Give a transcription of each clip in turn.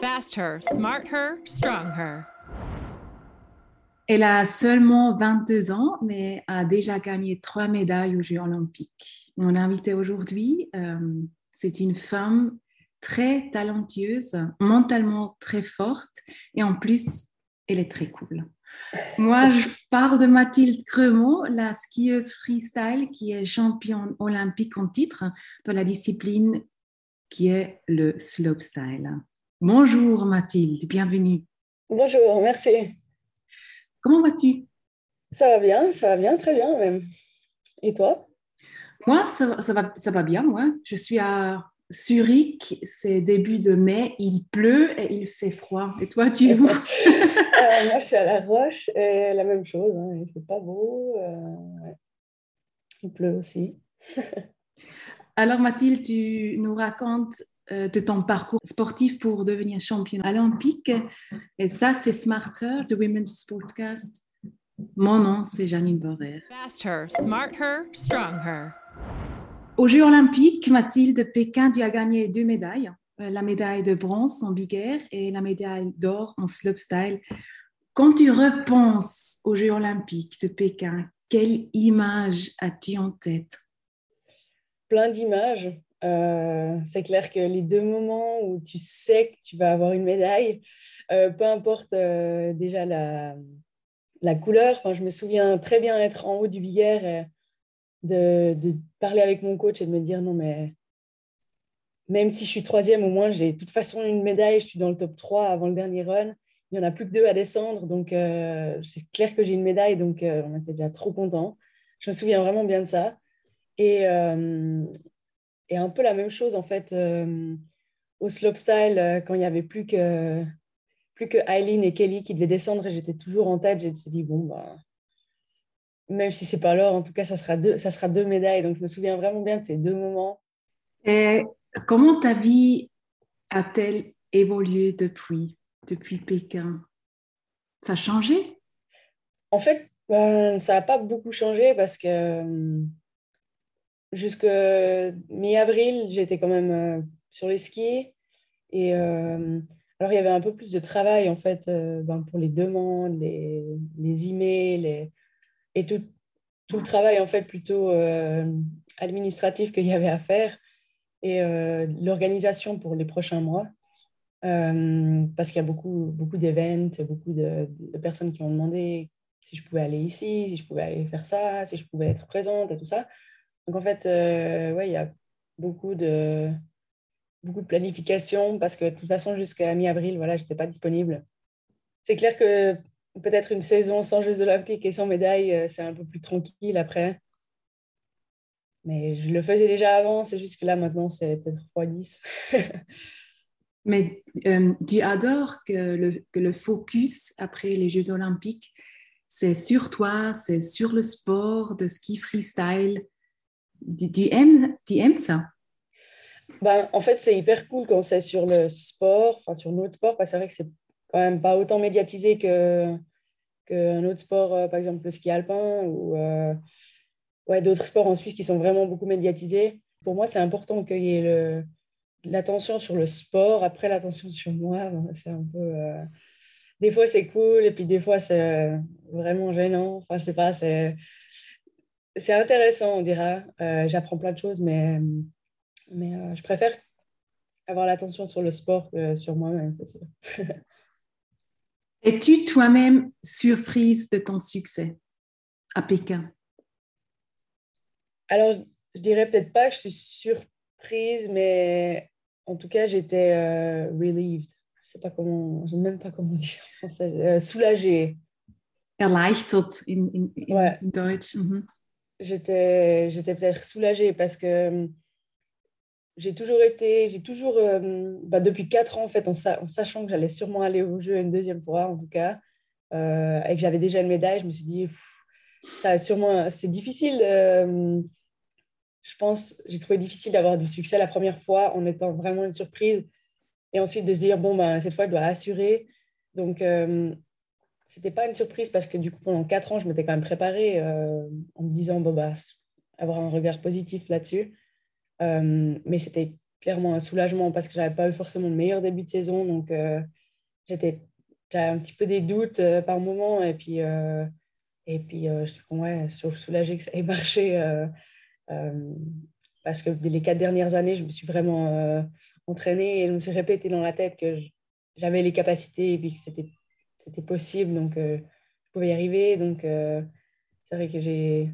Fast her, smart her, strong her. Elle a seulement 22 ans, mais a déjà gagné trois médailles aux Jeux olympiques. Mon invitée aujourd'hui, euh, c'est une femme très talentueuse, mentalement très forte, et en plus, elle est très cool. Moi, je parle de Mathilde Cremont, la skieuse freestyle qui est championne olympique en titre dans la discipline qui est le slopestyle. Bonjour Mathilde, bienvenue. Bonjour, merci. Comment vas-tu? Ça va bien, ça va bien, très bien même. Et toi? Moi, ça, va, ça va bien, moi. Je suis à Zurich, c'est début de mai, il pleut et il fait froid. Et toi, tu es où? euh, Moi, je suis à La Roche et la même chose. Hein, il fait pas beau. Euh, il pleut aussi. Alors, Mathilde, tu nous racontes de ton parcours sportif pour devenir championne olympique. Et ça, c'est Smarter, The Women's Sportcast. Mon nom, c'est Janine Border. Her, smart her, strong her. Aux Jeux olympiques, Mathilde Pékin, tu as gagné deux médailles, euh, la médaille de bronze en big air et la médaille d'or en slopestyle. Quand tu repenses aux Jeux olympiques de Pékin, quelle image as-tu en tête? Plein d'images. Euh, c'est clair que les deux moments où tu sais que tu vas avoir une médaille, euh, peu importe déjà la, la couleur, je me souviens très bien être en haut du big air de, parler avec mon coach et de me dire non, mais même si je suis troisième, au moins j'ai de toute façon une médaille, je suis dans le top 3 avant le dernier run. Il n'y en a plus que deux à descendre, donc euh, c'est clair que j'ai une médaille, donc euh, on était déjà trop contents. Je me souviens vraiment bien de ça. Et, euh, et un peu la même chose en fait au slopestyle, quand il n'y avait plus que, plus que Eileen et Kelly qui devaient descendre et j'étais toujours en tête, j'ai dit bon, bah, même si c'est pas l'or, en tout cas, ça sera, deux, ça sera deux médailles. Donc, je me souviens vraiment bien de ces deux moments. Et comment ta vie a-t-elle évolué depuis, depuis Pékin? Ça a changé? En fait, ben, ça n'a pas beaucoup changé parce que euh, jusque mi-avril, j'étais quand même euh, sur les skis. Et euh, alors, il y avait un peu plus de travail, en fait, ben, pour les demandes, les, les emails, les et tout, tout, le travail en fait plutôt euh, administratif qu'il y avait à faire et euh, l'organisation pour les prochains mois. Euh, parce qu'il y a beaucoup, beaucoup d'événements, beaucoup de, personnes qui ont demandé si je pouvais aller ici, si je pouvais aller faire ça, si je pouvais être présente et tout ça. Donc en fait, ouais, il y a beaucoup de, beaucoup de planification parce que de toute façon, jusqu'à mi-avril, voilà, je n'étais pas disponible. C'est clair que peut-être une saison sans Jeux olympiques et sans médaille, euh, c'est un peu plus tranquille après. Mais je le faisais déjà avant, c'est juste que là, maintenant, c'est peut-être x10. Mais euh, tu adores que le, que le focus après les Jeux olympiques, c'est sur toi, c'est sur le sport de ski freestyle. Tu, aimes, tu aimes ça? Ben, En fait, c'est hyper cool quand c'est sur le sport, enfin sur notre sport, parce que c'est vrai que c'est quand même pas autant médiatisé que qu'un autre sport, euh, par exemple le ski alpin ou euh, ouais, d'autres sports en Suisse qui sont vraiment beaucoup médiatisés. Pour moi, c'est important qu'il y ait l'attention sur le sport, après l'attention sur moi. C'est un peu. Euh, des fois, c'est cool, et puis des fois, c'est vraiment gênant. Enfin, je sais pas, c'est. C'est intéressant, on dira. J'apprends plein de choses, mais, mais je préfère avoir l'attention sur le sport que sur moi-même, c'est sûr. Es-tu toi-même surprise de ton succès à Pékin? Alors, je dirais peut-être pas que je suis surprise, mais en tout cas, j'étais euh, relieved. Je sais pas comment, je sais même pas comment dire en français, euh, soulagée. Erleichtert in, in, in, Deutsch. Mhm. J'étais peut-être soulagée parce que j'ai toujours été, j'ai toujours, euh, bah, depuis quatre ans, en fait, en, sachant que j'allais sûrement aller au jeu une deuxième fois, en tout cas, euh, et que j'avais déjà une médaille, je me suis dit, ça sûrement, c'est difficile. Euh, je pense, j'ai trouvé difficile d'avoir du succès la première fois en étant vraiment une surprise, et ensuite de se dire, bon, bah, cette fois, je dois assurer. Donc, c'était pas une surprise parce que du coup, pendant quatre ans, je m'étais quand même préparée en me disant, bon, bah, avoir un regard positif là-dessus. Euh, mais c'était clairement un soulagement parce que j'avais pas eu forcément le meilleur début de saison. Donc, j'étais j'avais un petit peu des doutes par moment. Et puis, et puis je suis ouais, soulagée que ça ait marché. parce que les quatre dernières années, je me suis vraiment entraînée et je me suis répété dans la tête que j'avais les capacités et puis que c'était c'était possible, donc euh, je pouvais y arriver. Donc, euh, c'est vrai que j'ai,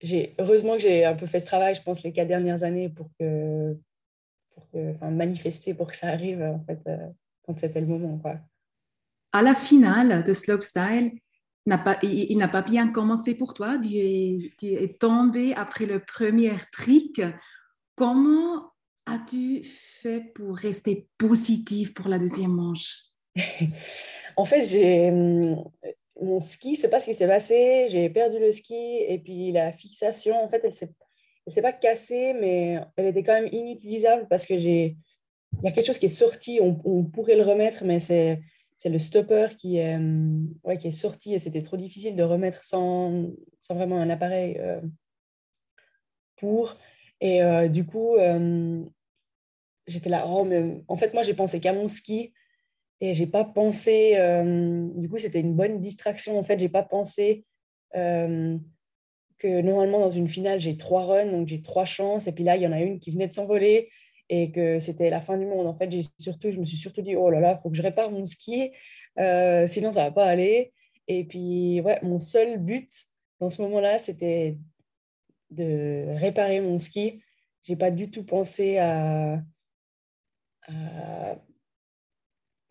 j'ai, heureusement que j'ai un peu fait ce travail, je pense, les quatre dernières années pour que, pour que, enfin, manifester pour que ça arrive, en fait, euh, quand c'était le moment, quoi. À la finale de Slopestyle, n'a pas, il, n'a pas bien commencé pour toi? Tu es, tu es tombé après le premier trick. Comment as-tu fait pour rester positif pour la deuxième manche? En fait, j'ai hum, mon ski, je sais pas ce qui s'est passé, j'ai perdu le ski et puis la fixation, en fait, elle s'est s'est pas cassée, mais elle était quand même inutilisable parce que j'ai il y a quelque chose qui est sorti, on, pourrait le remettre, mais c'est c'est le stopper qui est, hum, ouais, qui est sorti et c'était trop difficile de remettre sans, sans vraiment un appareil euh, pour. Et euh, du coup, hum, j'étais là, oh, mais en fait, moi, j'ai pensé qu'à mon ski et j'ai pas pensé, euh, du coup, c'était une bonne distraction. En fait, j'ai pas pensé euh, que normalement, dans une finale, j'ai trois runs, donc j'ai trois chances. Et puis là, il y en a une qui venait de s'envoler et que c'était la fin du monde. En fait, surtout, je me suis surtout dit, oh là là, il faut que je répare mon ski, euh, sinon ça va pas aller. Et puis, ouais, mon seul but dans ce moment-là, c'était de réparer mon ski. J'ai pas du tout pensé à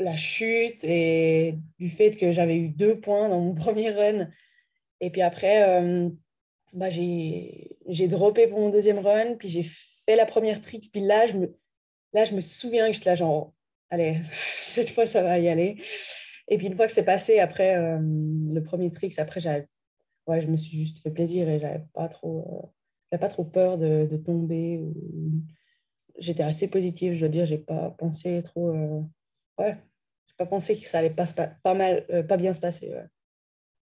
la chute et du fait que j'avais eu deux points dans mon premier run. Et puis après, euh, bah, j'ai droppé pour mon deuxième run, puis j'ai fait la première trick. Puis là, je me, là, je me souviens que j'étais là, genre, allez, cette fois, ça va y aller. Et puis une fois que c'est passé, après euh, le premier trick, après, ouais, je me suis juste fait plaisir et j'avais pas trop, euh, pas trop peur de, de tomber. J'étais assez positive, je dois dire, j'ai pas pensé trop. ouais, pas pensé que ça allait pas, pas, mal, euh, pas bien se passer.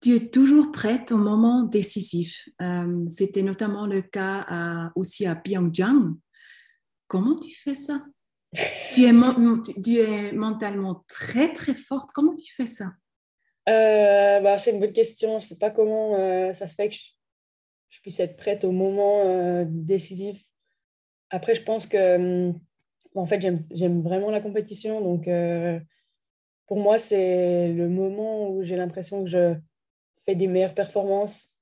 Tu es toujours prête au moment décisif. Euh, c'était notamment le cas aussi à Pyongyang. Comment tu fais ça? Tu, es, tu es mentalement très très forte. Comment tu fais ça? Euh, bah, C'est une bonne question. Je ne sais pas comment ça se fait que je, puisse être prête au moment décisif. Après, je pense que en fait, j'aime vraiment la compétition. Donc, pour moi, c'est le moment où j'ai l'impression que je fais des meilleures performances.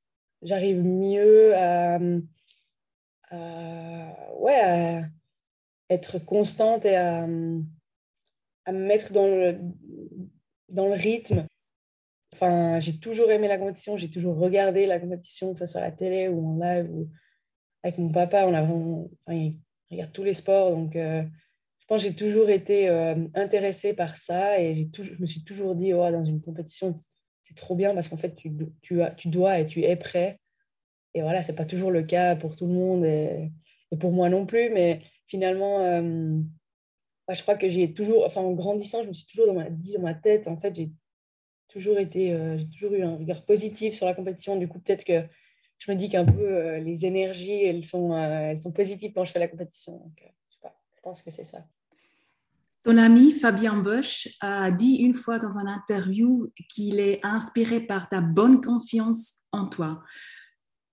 J'arrive mieux à, ouais, être constante et à, à, me mettre dans le, dans le rythme. Enfin, j'ai toujours aimé la compétition, j'ai toujours regardé la compétition, que ce soit à la télé ou en live. Ou... Avec mon papa, on a vraiment, il regarde tous les sports, donc euh, je pense que j'ai toujours été euh, intéressée par ça et je me suis toujours dit, oh, dans une compétition, c'est trop bien parce qu'en fait, tu, tu, as, tu dois et tu es prêt. Et voilà, ce n'est pas toujours le cas pour tout le monde et, pour moi non plus. Mais finalement, euh, je crois que j'ai toujours, enfin, en grandissant, je me suis toujours dit dans ma tête, en fait, j'ai toujours été, euh, j'ai toujours eu un regard positif sur la compétition. Du coup, peut-être que je me dis qu'un peu les énergies, elles sont, elles sont positives quand je fais la compétition. Donc, je pense que c'est ça. Ton ami Fabien Bosch a dit une fois dans une interview qu'il est inspiré par ta bonne confiance en toi.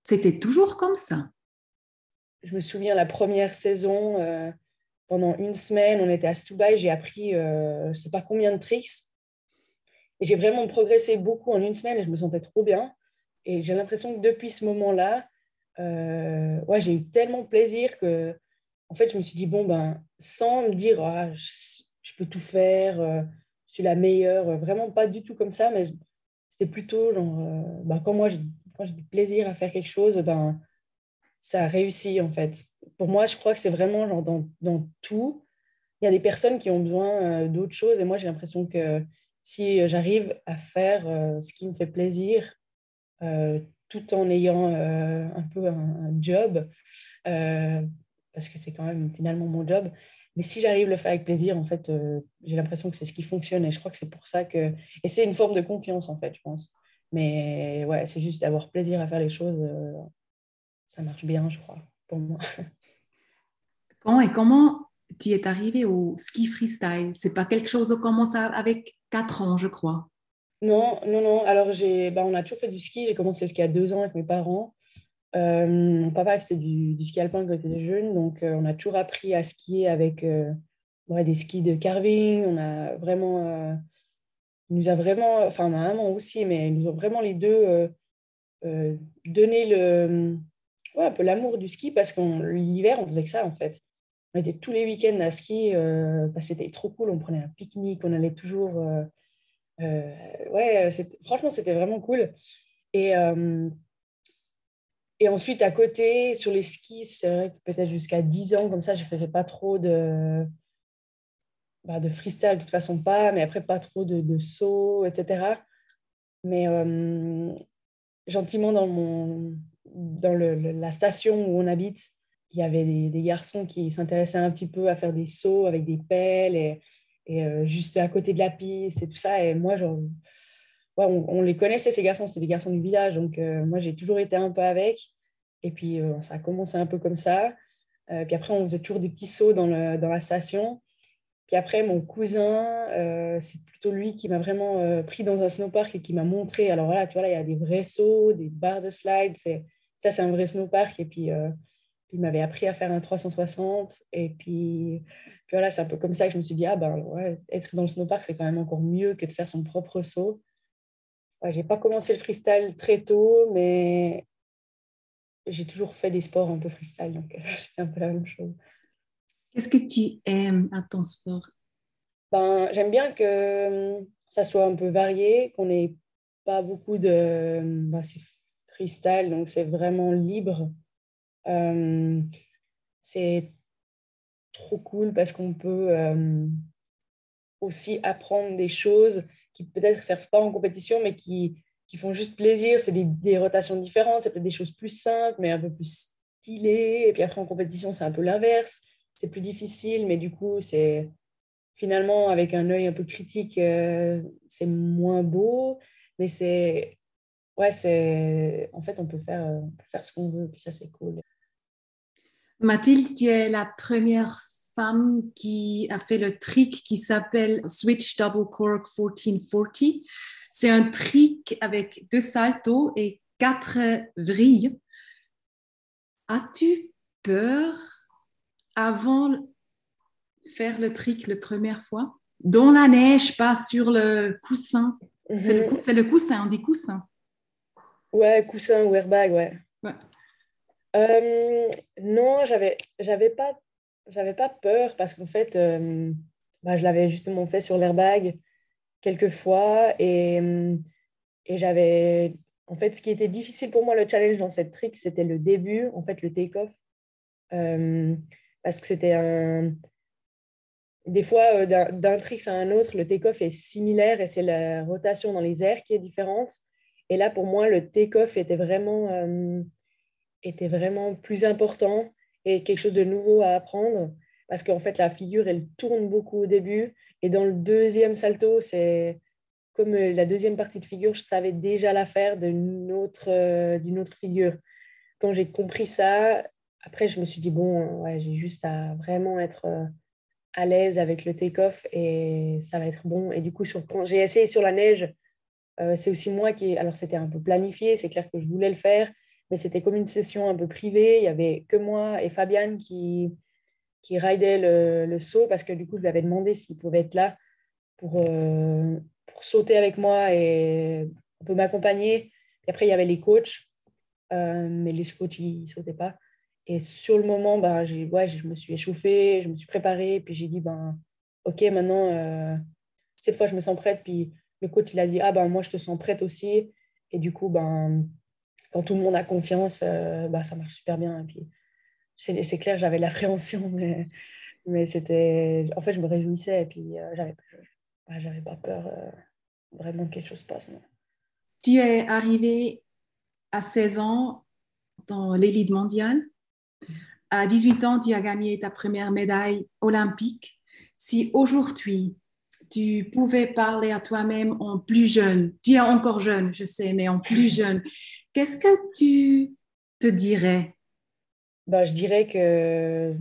C'était toujours comme ça Je me souviens la première saison, euh, pendant une semaine, on était à Stubai, j'ai appris euh, je ne sais pas combien de tricks. Et j'ai vraiment progressé beaucoup en une semaine et je me sentais trop bien. Et j'ai l'impression que depuis ce moment-là, euh, ouais, j'ai eu tellement plaisir que en fait, je me suis dit, bon, ben, sans me dire, ah, je, peux tout faire, euh, je suis la meilleure, euh, vraiment pas du tout comme ça, mais c'était plutôt genre, euh, ben, quand moi, j'ai du plaisir à faire quelque chose, ben, ça a réussi, en fait. Pour moi, je crois que c'est vraiment genre dans, tout. Il y a des personnes qui ont besoin d'autres choses, et moi, j'ai l'impression que si j'arrive à faire ce qui me fait plaisir, tout en ayant un peu un job, parce que c'est quand même finalement mon job. Mais si j'arrive à le faire avec plaisir, en fait, euh, j'ai l'impression que c'est ce qui fonctionne. Et je crois que c'est pour ça que. Et c'est une forme de confiance, en fait, je pense. Mais ouais, c'est juste d'avoir plaisir à faire les choses. Euh, ça marche bien, je crois, pour moi. Quand et comment tu es arrivé au ski freestyle? C'est pas quelque chose qui commence avec 4 ans, je crois. Non, non, non. Alors, j'ai, bah, on a toujours fait du ski. J'ai commencé le ski à 2 ans avec mes parents. Euh, mon papa faisait du, du, ski alpin quand il était jeune, donc euh, on a toujours appris à skier avec euh, des skis de carving. On a vraiment, nous a vraiment, enfin ma maman aussi, mais ils nous ont vraiment les deux donné le, ouais, un peu l'amour du ski parce que l'hiver on faisait que ça en fait. On était tous les week-ends à ski, bah, c'était trop cool. On prenait un pique-nique, on allait toujours, ouais, franchement c'était vraiment cool. Et et ensuite, à côté, sur les skis, c'est vrai que peut-être jusqu'à 10 ans, comme ça, je ne faisais pas trop de, bah, de freestyle, de toute façon pas, mais après, pas trop de, sauts, etc. Mais euh, gentiment, dans, la station où on habite, il y avait des, garçons qui s'intéressaient un petit peu à faire des sauts avec des pelles et, et euh, juste à côté de la piste et tout ça. Et moi, genre, on, les connaissait, ces garçons, c'était des garçons du village. Donc, euh, moi, j'ai toujours été un peu avec. Et puis, euh, ça a commencé un peu comme ça. Euh, puis après, on faisait toujours des petits sauts dans, dans la station. Puis après, mon cousin, c'est plutôt lui qui m'a vraiment pris dans un snowpark et qui m'a montré. Alors voilà, tu vois, là, il y a des vrais sauts, des barres de slide. Ça, c'est un vrai snowpark. Et puis, il m'avait appris à faire un 360. Et puis, puis voilà, c'est un peu comme ça que je me suis dit, ah ben être dans le snowpark, c'est quand même encore mieux que de faire son propre saut je j'ai pas commencé le freestyle très tôt, mais j'ai toujours fait des sports un peu freestyle, donc c'est un peu la même chose. Qu'est-ce que tu aimes à ton sport? Ben, J'aime bien que hum, ça soit un peu varié, qu'on n'ait pas beaucoup de... Ben, c'est freestyle, donc c'est vraiment libre. Hum, c'est trop cool parce qu'on peut hum, aussi apprendre des choses peut-être ne servent pas en compétition, mais qui, qui font juste plaisir. C'est des, des, rotations différentes, c'est peut-être des choses plus simples, mais un peu plus stylées. Et puis après, en compétition, c'est un peu l'inverse. C'est plus difficile, mais du coup, c'est finalement, avec un œil un peu critique, euh, c'est moins beau. Mais c'est. Ouais, c'est. En fait, on peut faire, peut faire ce qu'on veut, puis ça, c'est cool. Mathilde, tu es la première femme qui a fait le trick qui s'appelle Switch Double Cork 1440. C'est un trick avec deux saltos et quatre vrilles. As-tu peur avant de faire le trick la première fois? Dans la neige, pas sur le coussin. C'est le, mhm. le, coussin, on dit coussin. Ouais, coussin ou airbag, ouais. ouais. Euh, non, j'avais, j'avais pas j'avais pas peur parce qu'en fait, euh, bah, je l'avais justement fait sur l'airbag quelques fois et, euh, et j'avais. En fait, ce qui était difficile pour moi, le challenge dans cette trick, c'était le début, en fait, le take-off. Euh, parce que c'était un. Des fois, d'un trick à un autre, le take-off est similaire et c'est la rotation dans les airs qui est différente. Et là, pour moi, le take-off était était vraiment plus important et quelque chose de nouveau à apprendre parce qu'en fait, la figure, elle tourne beaucoup au début. Et dans le deuxième salto, c'est comme euh, la deuxième partie de figure, je savais déjà la faire d'une autre, euh, d'une autre figure. Quand j'ai compris ça, après, je me suis dit, bon, ouais, j'ai juste à vraiment être euh, à l'aise avec le take-off et ça va être bon. Et du coup, sur, quand j'ai essayé sur la neige, c'est aussi moi qui. Alors, c'était un peu planifié, c'est clair que je voulais le faire, mais c'était comme une session un peu privée. Il y avait que moi et Fabiane qui, qui ridait le, le saut parce que du coup, je lui avais demandé s'il pouvait être là pour, euh, pour sauter avec moi et un peu m'accompagner. Et après, il y avait les coachs, euh, mais les coachs, ils ne sautaient pas. Et sur le moment, ben, j'ai, ouais, je me suis échauffée, je me suis préparée, puis j'ai dit, ben, OK, maintenant, euh, cette fois, je me sens prête. Puis le coach, il a dit, ah ben, moi, je te sens prête aussi. Et du coup, ben, quand tout le monde a confiance, euh, bah, ça marche super bien. Puis, c'est clair, j'avais l'appréhension, mais, mais c'était. En fait, je me réjouissais et puis euh, j'avais j'avais pas peur euh, vraiment que quelque chose passe. Tu es arrivé à 16 ans dans l'élite mondiale. À 18 ans, tu as gagné ta première médaille olympique. Si aujourd'hui, tu pouvais parler à toi-même en plus jeune, tu es encore jeune, je sais, mais en plus jeune, qu'est-ce que tu te dirais? Bah, Je dirais que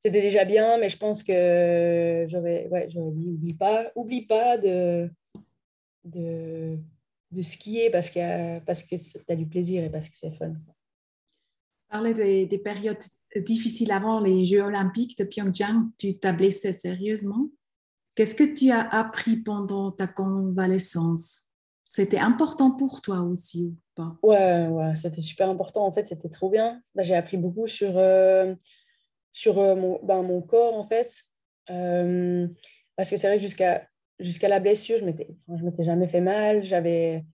c'était déjà bien, mais je pense que j'aurais ouais, j'aurais dit oublie pas, oublie pas de, de, de skier parce que, parce que tu as du plaisir et parce que c'est fun. Parler des, des, périodes difficiles avant les Jeux olympiques de Pyeongchang, tu t'as blessé sérieusement? Qu'est-ce que tu as appris pendant ta convalescence? C'était important pour toi aussi ou pas? Ouais, ouais c'était super important. En fait, c'était trop bien. J'ai appris beaucoup sur, euh, sur euh, mon, ben, mon corps, en fait. Euh, parce que c'est vrai que jusqu'à jusqu'à la blessure, je ne m'étais jamais fait mal. J'avais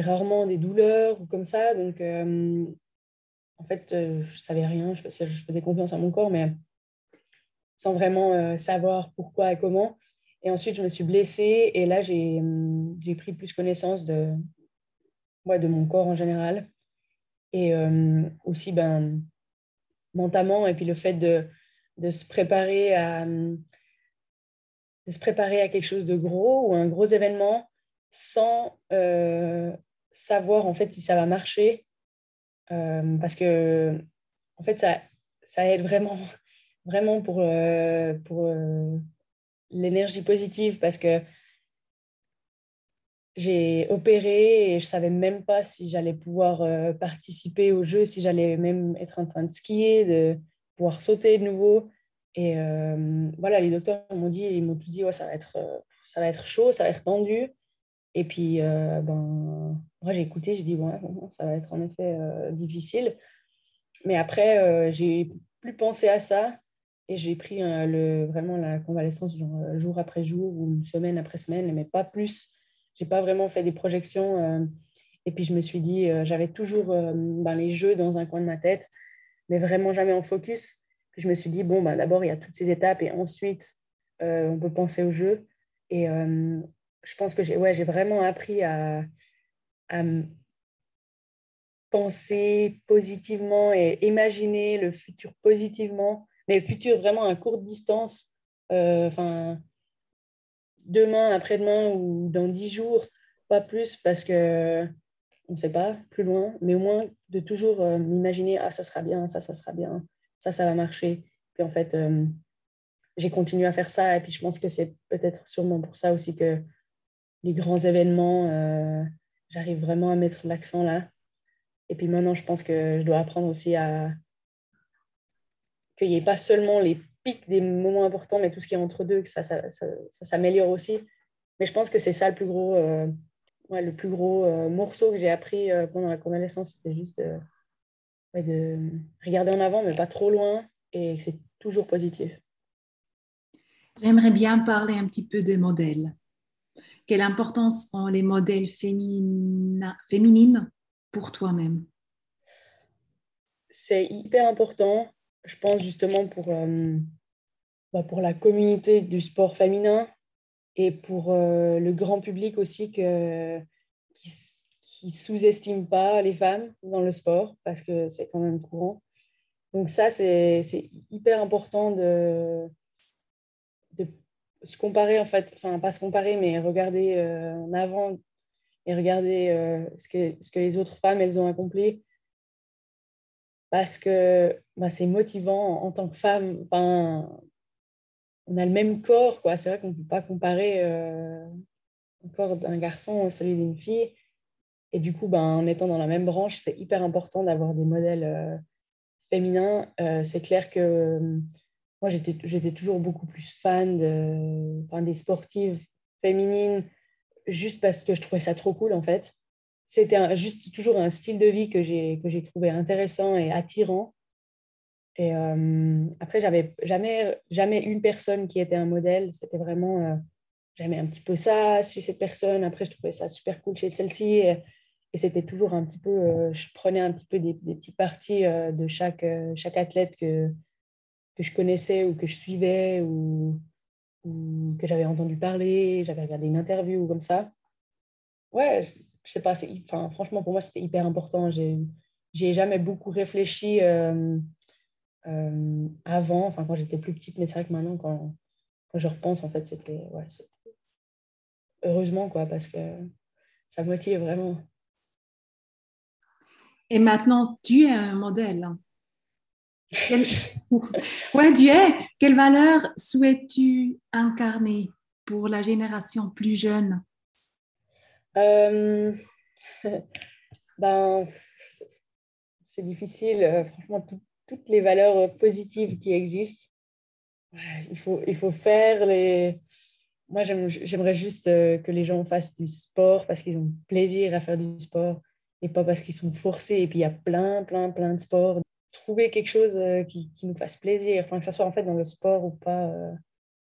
rarement des douleurs ou comme ça. Donc, en fait, je savais rien. Je, je faisais confiance à mon corps, mais sans vraiment savoir pourquoi et comment. Et ensuite, je me suis blessée et là, j'ai pris plus connaissance de, ouais, de mon corps en général. Et aussi, ben, mentalement, et puis le fait de, de se préparer à de se préparer à quelque chose de gros ou un gros événement sans euh, savoir en fait si ça va marcher euh, parce que en fait ça, ça aide vraiment vraiment pour, euh, pour l'énergie positive parce que j'ai opéré et je savais même pas si j'allais pouvoir participer au jeu, si j'allais même être en train de skier, de pouvoir sauter de nouveau. Et voilà, les docteurs m'ont dit, ils m'ont tous dit, ouais, ça va être, ça va être chaud, ça va être tendu. Et puis, ben, moi, j'ai écouté, j'ai dit, ouais, ça va être en effet difficile. Mais après, j'ai plus pensé à ça et j'ai pris le, vraiment la convalescence genre, jour après jour ou semaine après semaine, mais pas plus. J'ai pas vraiment fait des projections. et puis, je me suis dit, j'avais toujours ben, les jeux dans un coin de ma tête, mais vraiment jamais en focus je me suis dit, bon, bah, d'abord, il y a toutes ces étapes et ensuite, euh, on peut penser au jeu. Et euh, je pense que j'ai ouais, vraiment appris à penser positivement et imaginer le futur positivement, mais le futur vraiment à courte distance, euh, enfin, demain, après-demain ou dans dix jours, pas plus parce que on ne sait pas, plus loin, mais au moins de toujours m'imaginer, ah, ça sera bien, ça, ça sera bien ça, ça va marcher. Puis en fait, euh, j'ai continué à faire ça. Et puis je pense que c'est peut-être sûrement pour ça aussi que les grands événements, euh, j'arrive vraiment à mettre l'accent là. Et puis maintenant, je pense que je dois apprendre aussi à qu'il n'y ait pas seulement les pics des moments importants, mais tout ce qui est entre deux, que ça, ça, s'améliore aussi. Mais je pense que c'est ça le plus gros, euh, le plus gros morceau que j'ai appris pendant la convalescence. C'était juste de regarder en avant, mais pas trop loin, et c'est toujours positif. J'aimerais bien parler un petit peu des modèles. Quelle importance ont les modèles féminines pour toi-même? C'est hyper important, je pense justement pour, euh, bah, pour la communauté du sport féminin et pour euh, le grand public aussi que, qui, qui sous-estiment pas les femmes dans le sport parce que c'est quand même courant. Donc ça, c'est hyper important de, de se comparer, en fait, enfin pas se comparer, mais regarder euh, en avant et regarder ce, que, ce que les autres femmes, elles ont accompli. Parce que bah, c'est motivant en tant que femme. On a le même corps. C'est vrai qu'on ne peut pas comparer euh, le corps d'un garçon à celui d'une fille. Et du coup, ben, en étant dans la même branche, c'est hyper important d'avoir des modèles euh, féminins. Euh, c'est clair que euh, moi, j'étais toujours beaucoup plus fan des sportives féminines, juste parce que je trouvais ça trop cool, en fait. C'était juste toujours un style de vie que j'ai trouvé intéressant et attirant. Et après, j'avais jamais, jamais une personne qui était un modèle. C'était vraiment, j'aimais un petit peu ça, si cette personne. Après, je trouvais ça super cool chez celle-ci. Et c'était toujours un petit peu, euh, je prenais un petit peu des, des petits parties euh, de chaque, euh, chaque athlète que, que je connaissais ou que je suivais ou, que j'avais entendu parler, j'avais regardé une interview ou comme ça. Ouais, je sais pas, enfin, franchement, pour moi, c'était hyper important. J'ai jamais beaucoup réfléchi avant, enfin, quand j'étais plus petite, mais c'est vrai que maintenant, quand, quand je repense, en fait, c'était, ouais, heureusement, quoi, parce que ça motive vraiment. Et maintenant, tu es un modèle. Ouais, tu es. Quelle valeur souhaites-tu incarner pour la génération plus jeune? Euh, ben, c'est difficile. Euh, franchement, toutes les valeurs positives qui existent, il, faut, il faut faire les. Moi, j'aimerais juste euh, que les gens fassent du sport parce qu'ils ont plaisir à faire du sport et pas parce qu'ils sont forcés. Et puis, il y a plein, plein, plein de sports. Trouver quelque chose qui, qui nous fasse plaisir, enfin, que ce soit en fait dans le sport ou pas,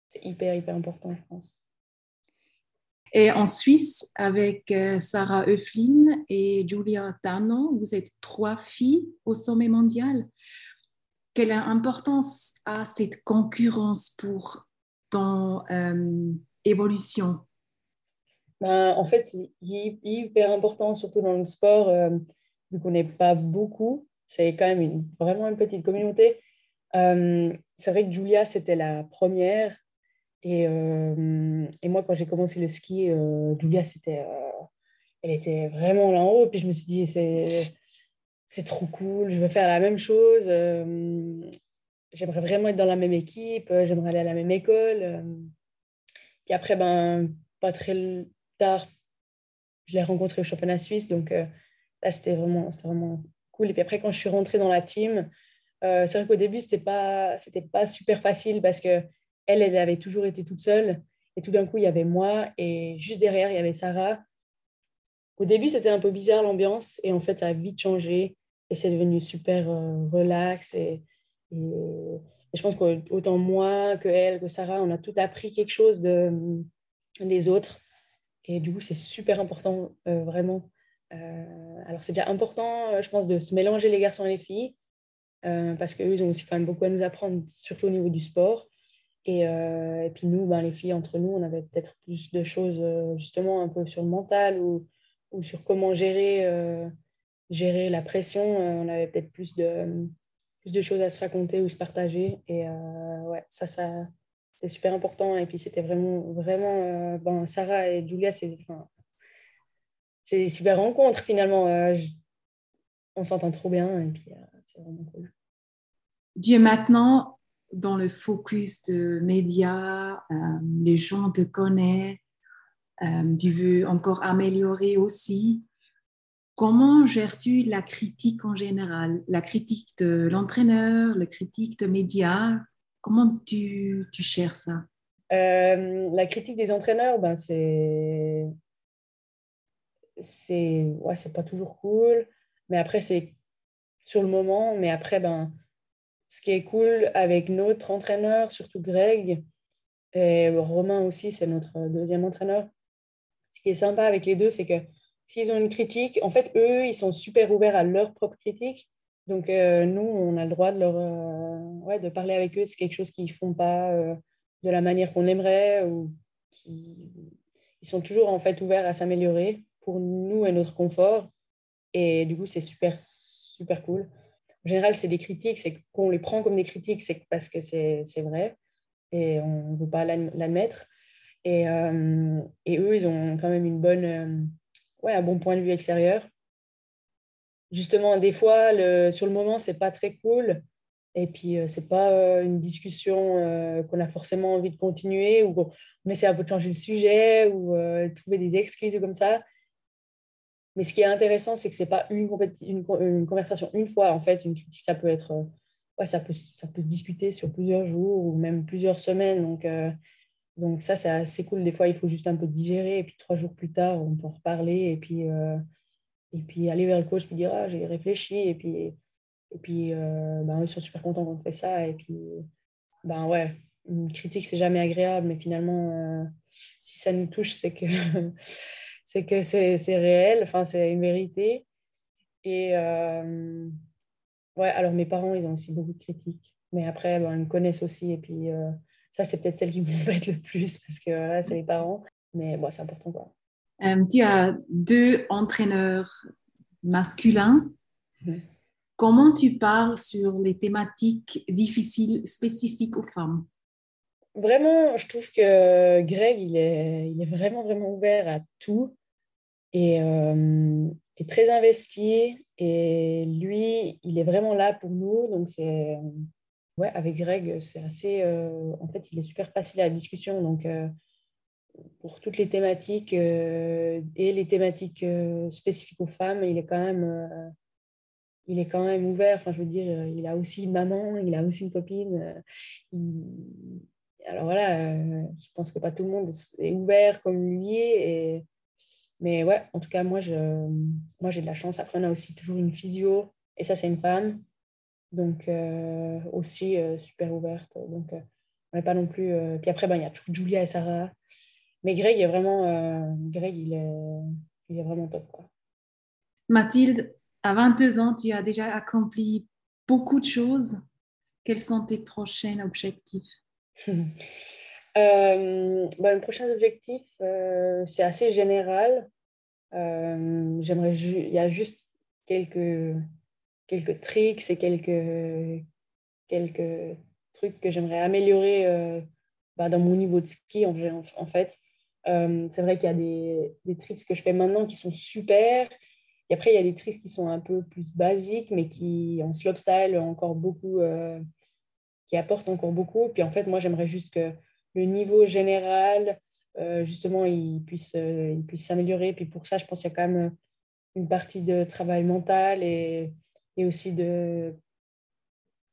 c'est hyper, hyper important, je pense. Et en Suisse, avec euh, Sarah Euflin et Julia Tano, vous êtes trois filles au sommet mondial. Quelle importance a cette concurrence pour ton euh, évolution? Ben, En fait, c'est hyper important, surtout dans le sport, euh, vu qu'on n'est pas beaucoup. C'est quand même vraiment une petite communauté. c'est vrai que Julia, c'était la première et, et, moi, quand j'ai commencé le ski, Julia, c'était, elle était vraiment là en haut. Puis je me suis dit, c'est, c'est trop cool, je veux faire la même chose. j'aimerais vraiment être dans la même équipe, j'aimerais aller à la même école. Puis après, ben, pas très tard, je l'ai rencontrée au championnat suisse. Donc là, c'était vraiment, c'était vraiment cool. Et puis après, quand je suis rentrée dans la team, c'est vrai qu'au début, c'était pas, c'était pas super facile parce que elle, elle avait toujours été toute seule. Et tout d'un coup, il y avait moi et juste derrière, il y avait Sarah. Au début, c'était un peu bizarre l'ambiance et en fait, ça a vite changé et c'est devenu super euh, relax. Et, je pense qu'autant moi que elle, que Sarah, on a tout appris quelque chose de, des autres. Et du coup, c'est super important, euh, vraiment. Euh, alors, c'est déjà important, je pense, de se mélanger les garçons et les filles parce qu'eux, ils ont aussi quand même beaucoup à nous apprendre, surtout au niveau du sport. Euh, et, puis nous, ben, les filles, entre nous, on avait peut-être plus de choses euh, justement un peu sur le mental ou, ou sur comment gérer, euh, gérer la pression. on avait peut-être plus de, plus de choses à se raconter ou se partager. Et ouais, ça, ça c'est super important. Et puis c'était vraiment, vraiment, bon, Sarah et Julia, c'est c'est des super rencontres finalement. on s'entend trop bien et puis c'est vraiment cool. Dieu maintenant, dans le focus de médias, euh, les gens te connaissent, euh, tu veux encore améliorer aussi. Comment gères-tu la critique en général, la critique de l'entraîneur, la critique de médias Comment tu, tu gères ça? Euh, La critique des entraîneurs, ben c'est c'est ouais, c'est pas toujours cool, mais après c'est sur le moment, mais après ben ce qui est cool avec notre entraîneur, surtout Greg, et Romain aussi, c'est notre deuxième entraîneur. Ce qui est sympa avec les deux, c'est que s'ils ont une critique, en fait, eux, ils sont super ouverts à leur propre critique. Donc, euh, nous, on a le droit euh, de parler avec eux. C'est quelque chose qu'ils ne font pas euh, de la manière qu'on aimerait ou qui... Ils sont toujours, en fait, ouverts à s'améliorer pour nous et notre confort. Et du coup, c'est super, super cool en général, c'est des critiques, c'est qu'on les prend comme des critiques, c'est parce que c'est vrai et on ne veut pas l'admettre. Et, euh, et, eux, ils ont quand même euh, un bon point de vue extérieur. Justement, des fois, sur le moment, c'est pas très cool. Et puis, euh, c'est pas une discussion qu'on a forcément envie de continuer ou on essaie un peu de changer le sujet ou trouver des excuses comme ça. Mais ce qui est intéressant, c'est que ce n'est pas une, conversation une fois. En fait, une critique, ça peut être, euh, ouais, ça peut, ça peut se discuter sur plusieurs jours ou même plusieurs semaines. Donc, euh, donc ça, c'est assez cool. Des fois, il faut juste un peu digérer. Et puis, trois jours plus tard, on peut en reparler. Et puis, euh, et puis aller vers le coach et dire, ah, j'ai réfléchi. Et puis, et puis ben, ils sont super contents qu'on fait ça. Et puis, ben ouais, une critique, c'est jamais agréable. Mais finalement, si ça nous touche, c'est que... c'est que c'est réel, enfin, c'est une vérité. Et euh, ouais, alors mes parents, ils ont aussi beaucoup de critiques, mais après, ben, ils me connaissent aussi. Et puis, euh, ça, c'est peut-être celle qui m'embête le plus parce que là, c'est les parents. Mais bon, c'est important, quoi. Euh, tu as deux entraîneurs masculins. Mhm. Comment tu parles sur les thématiques difficiles spécifiques aux femmes? Vraiment, je trouve que Greg, il est, il est vraiment, vraiment ouvert à tout. Et, euh, est très investi et lui, il est vraiment là pour nous. Donc, c'est. Ouais, avec Greg, c'est assez. en fait, il est super facile à la discussion. Donc, pour toutes les thématiques et les thématiques spécifiques aux femmes, il est quand même il est quand même ouvert. Enfin, je veux dire, il a aussi une maman, il a aussi une copine. Alors voilà, je pense que pas tout le monde est ouvert comme lui. Et... Mais ouais, en tout cas, moi, je... moi, j'ai de la chance. Après, on a aussi toujours une physio, et ça, c'est une femme. Donc, aussi super ouverte. Donc, on n'est pas non plus. Puis après, ben, il y a Julia et Sarah. Mais Greg est vraiment. Greg, il est, il est vraiment top. Quoi. Mathilde, à 22 ans, tu as déjà accompli beaucoup de choses. Quels sont tes prochains objectifs? euh, ben, prochain objectif, euh, c'est assez général. Euh, j'aimerais il y a juste quelques, quelques tricks et quelques, quelques trucs que j'aimerais améliorer euh, bah, dans mon niveau de ski en, fait. c'est vrai qu'il y a des, des tricks que je fais maintenant qui sont super et après, il y a des tricks qui sont un peu plus basiques, mais qui, en slopestyle, encore beaucoup, qui apportent encore beaucoup. Puis en fait, moi, j'aimerais juste que le niveau général, euh, justement, il puisse euh, s'améliorer. Puis pour ça, je pense qu'il y a quand même une partie de travail mental et, et aussi de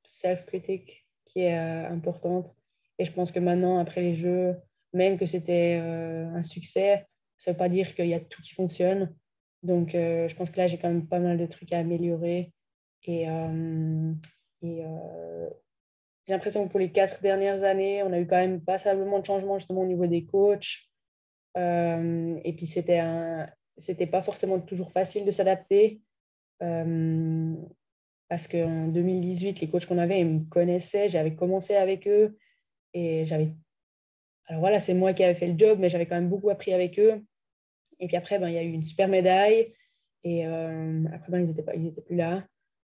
self-critique qui est importante. Et je pense que maintenant, après les Jeux, même que c'était un succès, ça ne veut pas dire qu'il y a tout qui fonctionne. Donc, euh, je pense que là, j'ai quand même pas mal de trucs à améliorer. Et, euh, euh, j'ai l'impression que pour les quatre dernières années, on a eu quand même passablement de changements justement au niveau des coachs. et puis, c'était un, c'était pas forcément toujours facile de s'adapter. parce qu'en 2018, les coachs qu'on avait, ils me connaissaient. J'avais commencé avec eux. Et j'avais. Alors voilà, c'est moi qui avais fait le job, mais j'avais quand même beaucoup appris avec eux. Et puis après, ben, il y a eu une super médaille. Et euh, après, ben, ils n'étaient pas, plus là.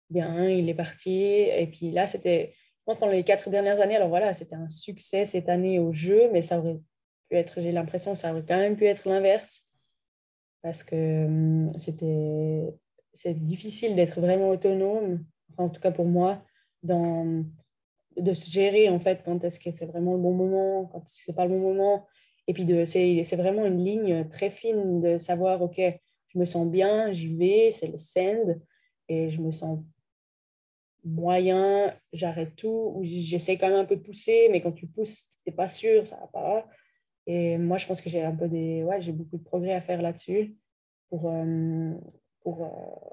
Bien, il est parti. Et puis là, c'était, pendant les quatre dernières années, alors voilà, c'était un succès cette année au jeu, mais ça aurait pu être, j'ai l'impression, ça aurait quand même pu être l'inverse. Parce que hum, c'était, c'est difficile d'être vraiment autonome, enfin, en tout cas pour moi, dans, de se gérer en fait quand est-ce que c'est vraiment le bon moment, quand est-ce que c'est pas le bon moment. Et puis, c'est vraiment une ligne très fine de savoir, OK, je me sens bien, j'y vais, c'est le send, et je me sens moyen, j'arrête tout, ou j'essaie quand même un peu de pousser, mais quand tu pousses, tu n'es pas sûr, ça va pas. Et moi, je pense que j'ai un peu des, ouais, j'ai beaucoup de progrès à faire là-dessus pour, euh, pour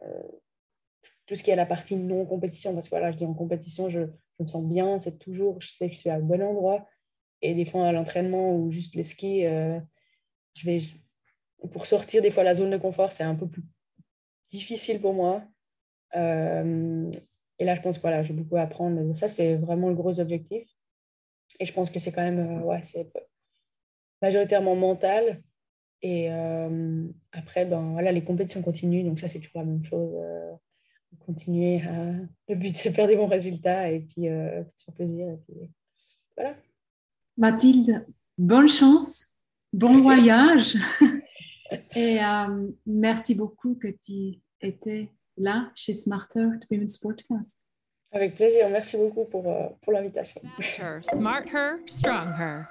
euh, tout ce qui est la partie non compétition, parce que voilà, je dis en compétition, je, je me sens bien, c'est toujours, je sais que je suis à bon endroit, et des fois, à l'entraînement ou juste les skis, euh, je vais, pour sortir des fois la zone de confort, c'est un peu plus difficile pour moi. Et là, je pense que voilà, j'ai beaucoup à apprendre. Ça, c'est vraiment le gros objectif. Et je pense que c'est quand même, euh, ouais, c'est majoritairement mental. Et après, ben, voilà, les compétitions continuent. Donc ça, c'est toujours la même chose. continuer à... Le but, c'est de faire des bons résultats et puis faire plaisir. Et puis voilà. Mathilde, bonne chance, bon voyage. Et euh, merci beaucoup que tu étais là chez Smarter Women's Sportcast. Avec plaisir, merci beaucoup pour, euh, pour l'invitation. Smart her, strong her.